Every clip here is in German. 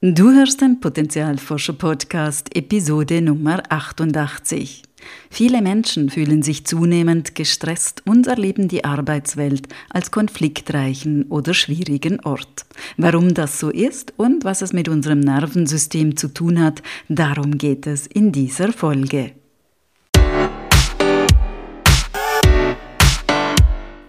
Du hörst den Potenzialforscher Podcast Episode Nummer 88. Viele Menschen fühlen sich zunehmend gestresst und erleben die Arbeitswelt als konfliktreichen oder schwierigen Ort. Warum das so ist und was es mit unserem Nervensystem zu tun hat, darum geht es in dieser Folge.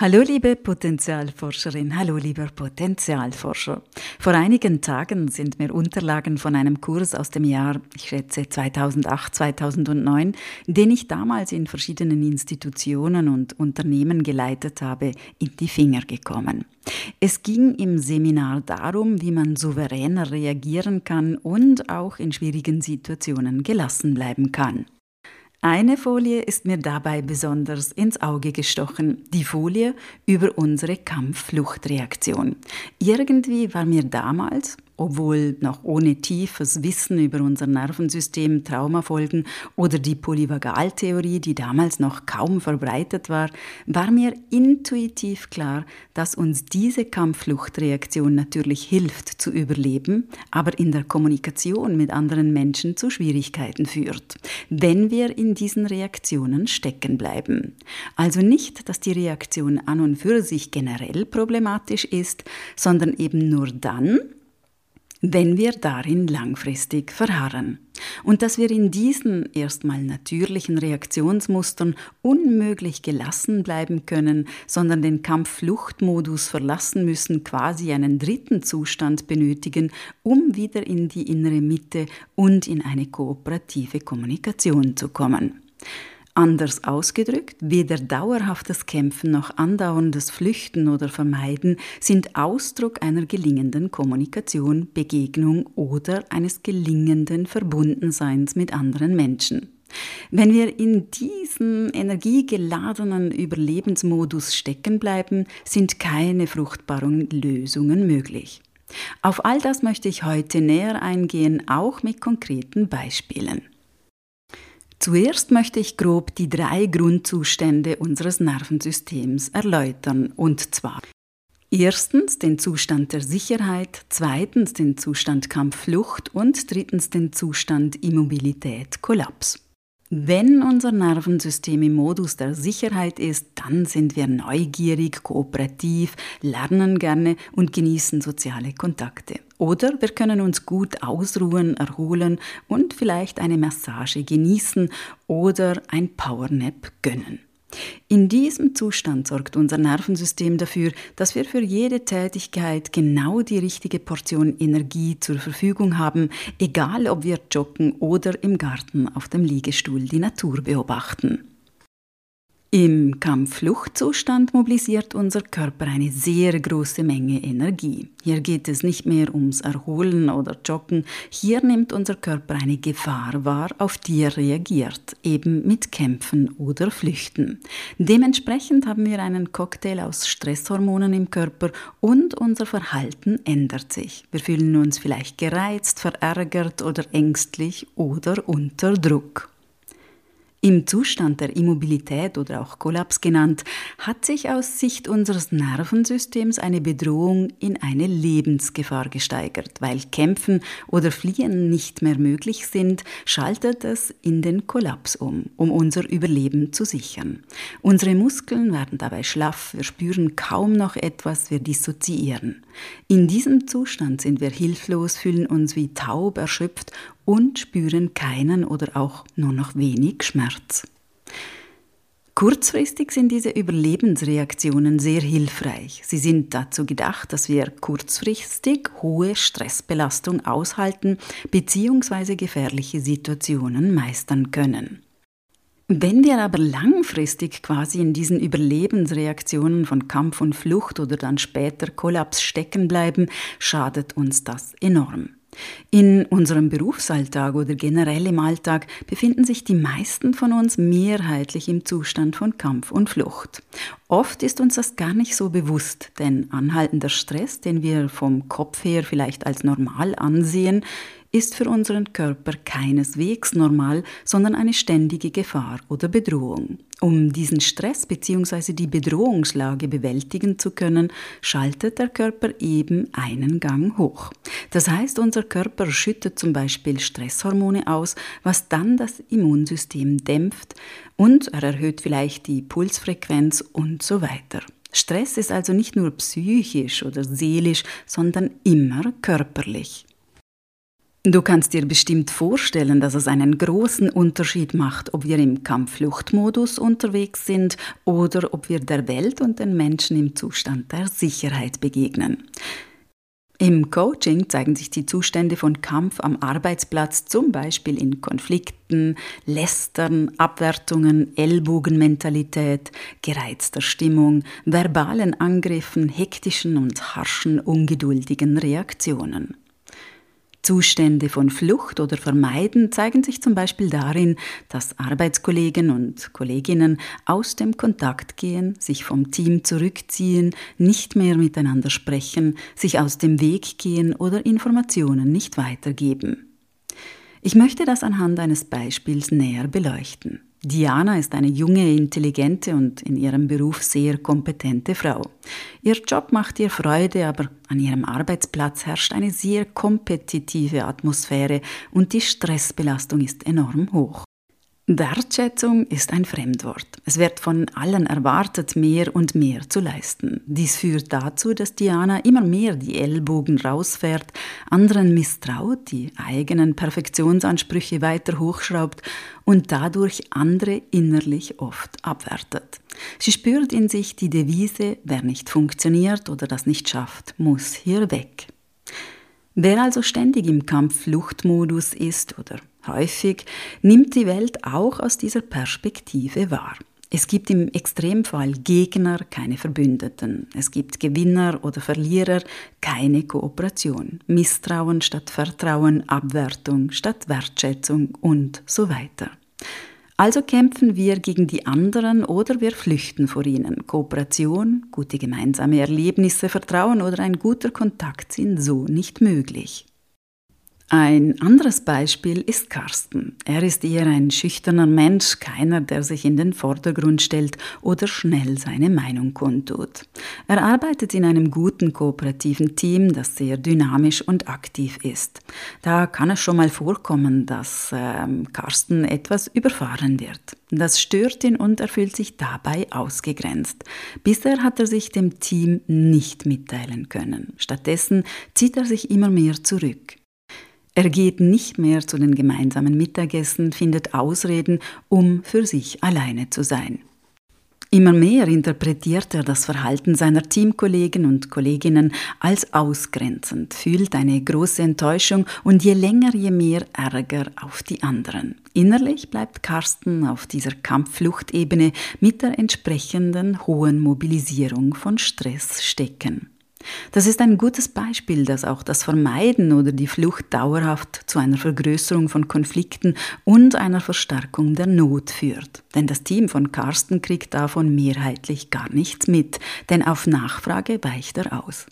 Hallo liebe Potenzialforscherin, hallo lieber Potenzialforscher. Vor einigen Tagen sind mir Unterlagen von einem Kurs aus dem Jahr, ich schätze 2008, 2009, den ich damals in verschiedenen Institutionen und Unternehmen geleitet habe, in die Finger gekommen. Es ging im Seminar darum, wie man souveräner reagieren kann und auch in schwierigen Situationen gelassen bleiben kann. Eine Folie ist mir dabei besonders ins Auge gestochen, die Folie über unsere Kampffluchtreaktion. Irgendwie war mir damals, obwohl noch ohne tiefes Wissen über unser Nervensystem, Traumafolgen oder die Polyvagaltheorie, die damals noch kaum verbreitet war, war mir intuitiv klar, dass uns diese Kampffluchtreaktion natürlich hilft zu überleben, aber in der Kommunikation mit anderen Menschen zu Schwierigkeiten führt, wenn wir in diesen Reaktionen stecken bleiben. Also nicht, dass die Reaktion an und für sich generell problematisch ist, sondern eben nur dann, wenn wir darin langfristig verharren. Und dass wir in diesen erstmal natürlichen Reaktionsmustern unmöglich gelassen bleiben können, sondern den Kampf-Flucht-Modus verlassen müssen, quasi einen dritten Zustand benötigen, um wieder in die innere Mitte und in eine kooperative Kommunikation zu kommen. Anders ausgedrückt, weder dauerhaftes Kämpfen noch andauerndes Flüchten oder Vermeiden sind Ausdruck einer gelingenden Kommunikation, Begegnung oder eines gelingenden Verbundenseins mit anderen Menschen. Wenn wir in diesem energiegeladenen Überlebensmodus stecken bleiben, sind keine fruchtbaren Lösungen möglich. Auf all das möchte ich heute näher eingehen, auch mit konkreten Beispielen. Zuerst möchte ich grob die drei Grundzustände unseres Nervensystems erläutern, und zwar Erstens den Zustand der Sicherheit, zweitens den Zustand Kampfflucht und drittens den Zustand Immobilität Kollaps. Wenn unser Nervensystem im Modus der Sicherheit ist, dann sind wir neugierig, kooperativ, lernen gerne und genießen soziale Kontakte. Oder wir können uns gut ausruhen, erholen und vielleicht eine Massage genießen oder ein Powernap gönnen. In diesem Zustand sorgt unser Nervensystem dafür, dass wir für jede Tätigkeit genau die richtige Portion Energie zur Verfügung haben, egal ob wir joggen oder im Garten auf dem Liegestuhl die Natur beobachten. Im Kampffluchtzustand mobilisiert unser Körper eine sehr große Menge Energie. Hier geht es nicht mehr ums Erholen oder Joggen, hier nimmt unser Körper eine Gefahr wahr, auf die er reagiert, eben mit Kämpfen oder Flüchten. Dementsprechend haben wir einen Cocktail aus Stresshormonen im Körper und unser Verhalten ändert sich. Wir fühlen uns vielleicht gereizt, verärgert oder ängstlich oder unter Druck. Im Zustand der Immobilität oder auch Kollaps genannt, hat sich aus Sicht unseres Nervensystems eine Bedrohung in eine Lebensgefahr gesteigert. Weil Kämpfen oder Fliehen nicht mehr möglich sind, schaltet es in den Kollaps um, um unser Überleben zu sichern. Unsere Muskeln werden dabei schlaff, wir spüren kaum noch etwas, wir dissoziieren. In diesem Zustand sind wir hilflos, fühlen uns wie taub, erschöpft und spüren keinen oder auch nur noch wenig Schmerz. Kurzfristig sind diese Überlebensreaktionen sehr hilfreich. Sie sind dazu gedacht, dass wir kurzfristig hohe Stressbelastung aushalten bzw. gefährliche Situationen meistern können. Wenn wir aber langfristig quasi in diesen Überlebensreaktionen von Kampf und Flucht oder dann später Kollaps stecken bleiben, schadet uns das enorm. In unserem Berufsalltag oder generell im Alltag befinden sich die meisten von uns mehrheitlich im Zustand von Kampf und Flucht. Oft ist uns das gar nicht so bewusst, denn anhaltender Stress, den wir vom Kopf her vielleicht als normal ansehen, ist für unseren Körper keineswegs normal, sondern eine ständige Gefahr oder Bedrohung. Um diesen Stress bzw. die Bedrohungslage bewältigen zu können, schaltet der Körper eben einen Gang hoch. Das heißt, unser Körper schüttet zum Beispiel Stresshormone aus, was dann das Immunsystem dämpft und er erhöht vielleicht die Pulsfrequenz und so weiter. Stress ist also nicht nur psychisch oder seelisch, sondern immer körperlich. Du kannst dir bestimmt vorstellen, dass es einen großen Unterschied macht, ob wir im Kampffluchtmodus unterwegs sind oder ob wir der Welt und den Menschen im Zustand der Sicherheit begegnen. Im Coaching zeigen sich die Zustände von Kampf am Arbeitsplatz zum Beispiel in Konflikten, Lästern, Abwertungen, Ellbogenmentalität, gereizter Stimmung, verbalen Angriffen, hektischen und harschen, ungeduldigen Reaktionen. Zustände von Flucht oder Vermeiden zeigen sich zum Beispiel darin, dass Arbeitskollegen und Kolleginnen aus dem Kontakt gehen, sich vom Team zurückziehen, nicht mehr miteinander sprechen, sich aus dem Weg gehen oder Informationen nicht weitergeben. Ich möchte das anhand eines Beispiels näher beleuchten. Diana ist eine junge, intelligente und in ihrem Beruf sehr kompetente Frau. Ihr Job macht ihr Freude, aber an ihrem Arbeitsplatz herrscht eine sehr kompetitive Atmosphäre und die Stressbelastung ist enorm hoch. Wertschätzung ist ein Fremdwort. Es wird von allen erwartet, mehr und mehr zu leisten. Dies führt dazu, dass Diana immer mehr die Ellbogen rausfährt, anderen misstraut, die eigenen Perfektionsansprüche weiter hochschraubt und dadurch andere innerlich oft abwertet. Sie spürt in sich die Devise, wer nicht funktioniert oder das nicht schafft, muss hier weg. Wer also ständig im Kampf-Fluchtmodus ist oder häufig, nimmt die Welt auch aus dieser Perspektive wahr. Es gibt im Extremfall Gegner, keine Verbündeten. Es gibt Gewinner oder Verlierer, keine Kooperation. Misstrauen statt Vertrauen, Abwertung statt Wertschätzung und so weiter. Also kämpfen wir gegen die anderen oder wir flüchten vor ihnen. Kooperation, gute gemeinsame Erlebnisse, Vertrauen oder ein guter Kontakt sind so nicht möglich. Ein anderes Beispiel ist Carsten. Er ist eher ein schüchterner Mensch, keiner, der sich in den Vordergrund stellt oder schnell seine Meinung kundtut. Er arbeitet in einem guten kooperativen Team, das sehr dynamisch und aktiv ist. Da kann es schon mal vorkommen, dass äh, Carsten etwas überfahren wird. Das stört ihn und er fühlt sich dabei ausgegrenzt. Bisher hat er sich dem Team nicht mitteilen können. Stattdessen zieht er sich immer mehr zurück. Er geht nicht mehr zu den gemeinsamen Mittagessen, findet Ausreden, um für sich alleine zu sein. Immer mehr interpretiert er das Verhalten seiner Teamkollegen und Kolleginnen als ausgrenzend, fühlt eine große Enttäuschung und je länger, je mehr Ärger auf die anderen. Innerlich bleibt Carsten auf dieser Kampffluchtebene mit der entsprechenden hohen Mobilisierung von Stress stecken. Das ist ein gutes Beispiel, dass auch das Vermeiden oder die Flucht dauerhaft zu einer Vergrößerung von Konflikten und einer Verstärkung der Not führt. Denn das Team von Carsten kriegt davon mehrheitlich gar nichts mit, denn auf Nachfrage weicht er aus.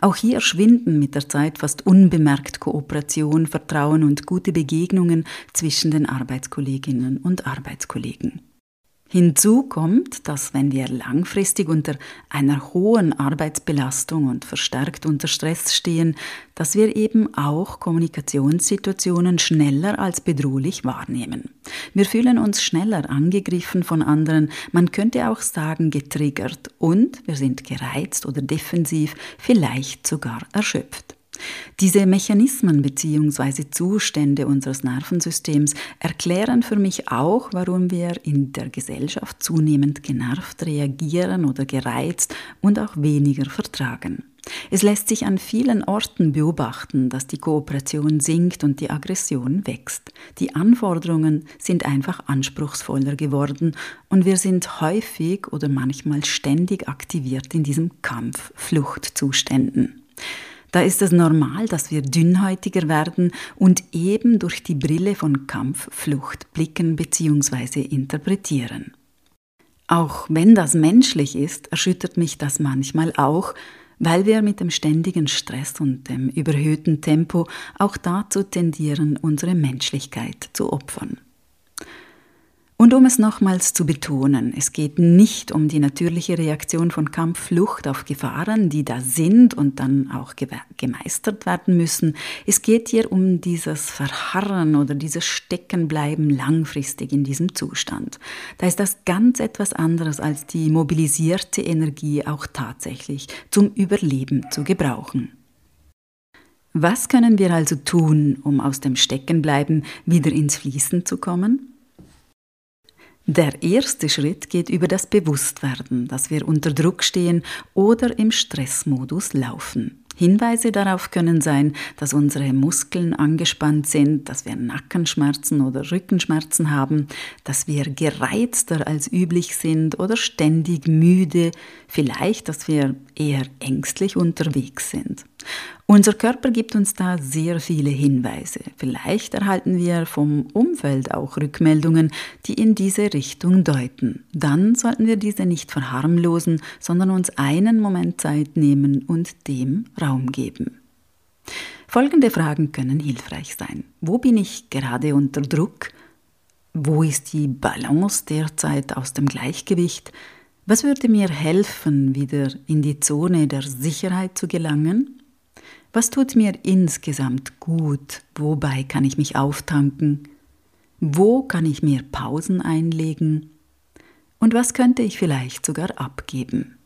Auch hier schwinden mit der Zeit fast unbemerkt Kooperation, Vertrauen und gute Begegnungen zwischen den Arbeitskolleginnen und Arbeitskollegen. Hinzu kommt, dass wenn wir langfristig unter einer hohen Arbeitsbelastung und verstärkt unter Stress stehen, dass wir eben auch Kommunikationssituationen schneller als bedrohlich wahrnehmen. Wir fühlen uns schneller angegriffen von anderen, man könnte auch sagen getriggert und wir sind gereizt oder defensiv, vielleicht sogar erschöpft. Diese Mechanismen bzw. Zustände unseres Nervensystems erklären für mich auch, warum wir in der Gesellschaft zunehmend genervt reagieren oder gereizt und auch weniger vertragen. Es lässt sich an vielen Orten beobachten, dass die Kooperation sinkt und die Aggression wächst. Die Anforderungen sind einfach anspruchsvoller geworden und wir sind häufig oder manchmal ständig aktiviert in diesem Kampf-Fluchtzuständen. Da ist es normal, dass wir dünnhäutiger werden und eben durch die Brille von Kampf, Flucht blicken bzw. interpretieren. Auch wenn das menschlich ist, erschüttert mich das manchmal auch, weil wir mit dem ständigen Stress und dem überhöhten Tempo auch dazu tendieren, unsere Menschlichkeit zu opfern. Und um es nochmals zu betonen, es geht nicht um die natürliche Reaktion von Kampfflucht auf Gefahren, die da sind und dann auch gemeistert werden müssen. Es geht hier um dieses Verharren oder dieses Steckenbleiben langfristig in diesem Zustand. Da ist das ganz etwas anderes als die mobilisierte Energie auch tatsächlich zum Überleben zu gebrauchen. Was können wir also tun, um aus dem Steckenbleiben wieder ins Fließen zu kommen? Der erste Schritt geht über das Bewusstwerden, dass wir unter Druck stehen oder im Stressmodus laufen. Hinweise darauf können sein, dass unsere Muskeln angespannt sind, dass wir Nackenschmerzen oder Rückenschmerzen haben, dass wir gereizter als üblich sind oder ständig müde, vielleicht, dass wir eher ängstlich unterwegs sind. Unser Körper gibt uns da sehr viele Hinweise. Vielleicht erhalten wir vom Umfeld auch Rückmeldungen, die in diese Richtung deuten. Dann sollten wir diese nicht verharmlosen, sondern uns einen Moment Zeit nehmen und dem Raum geben. Folgende Fragen können hilfreich sein. Wo bin ich gerade unter Druck? Wo ist die Balance derzeit aus dem Gleichgewicht? Was würde mir helfen, wieder in die Zone der Sicherheit zu gelangen? Was tut mir insgesamt gut? Wobei kann ich mich auftanken? Wo kann ich mir Pausen einlegen? Und was könnte ich vielleicht sogar abgeben?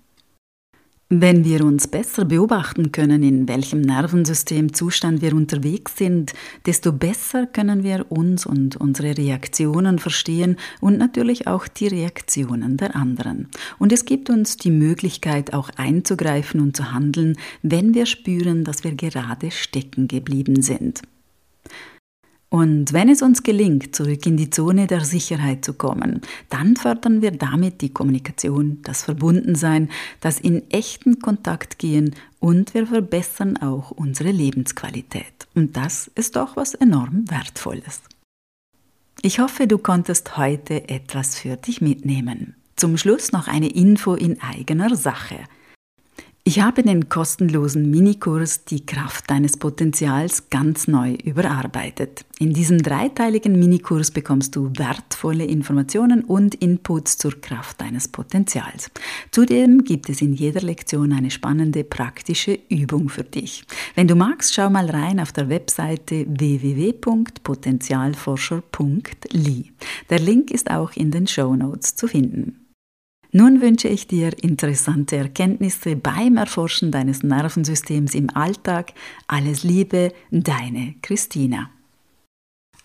Wenn wir uns besser beobachten können, in welchem Nervensystemzustand wir unterwegs sind, desto besser können wir uns und unsere Reaktionen verstehen und natürlich auch die Reaktionen der anderen. Und es gibt uns die Möglichkeit auch einzugreifen und zu handeln, wenn wir spüren, dass wir gerade stecken geblieben sind. Und wenn es uns gelingt, zurück in die Zone der Sicherheit zu kommen, dann fördern wir damit die Kommunikation, das Verbundensein, das in echten Kontakt gehen und wir verbessern auch unsere Lebensqualität. Und das ist doch was enorm Wertvolles. Ich hoffe, du konntest heute etwas für dich mitnehmen. Zum Schluss noch eine Info in eigener Sache. Ich habe den kostenlosen Minikurs Die Kraft deines Potenzials ganz neu überarbeitet. In diesem dreiteiligen Minikurs bekommst du wertvolle Informationen und Inputs zur Kraft deines Potenzials. Zudem gibt es in jeder Lektion eine spannende praktische Übung für dich. Wenn du magst, schau mal rein auf der Webseite www.potenzialforscher.li. Der Link ist auch in den Show Notes zu finden. Nun wünsche ich dir interessante Erkenntnisse beim Erforschen deines Nervensystems im Alltag. Alles Liebe, deine Christina.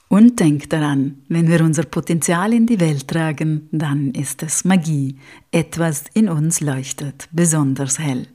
Und denk daran, wenn wir unser Potenzial in die Welt tragen, dann ist es Magie. Etwas in uns leuchtet besonders hell.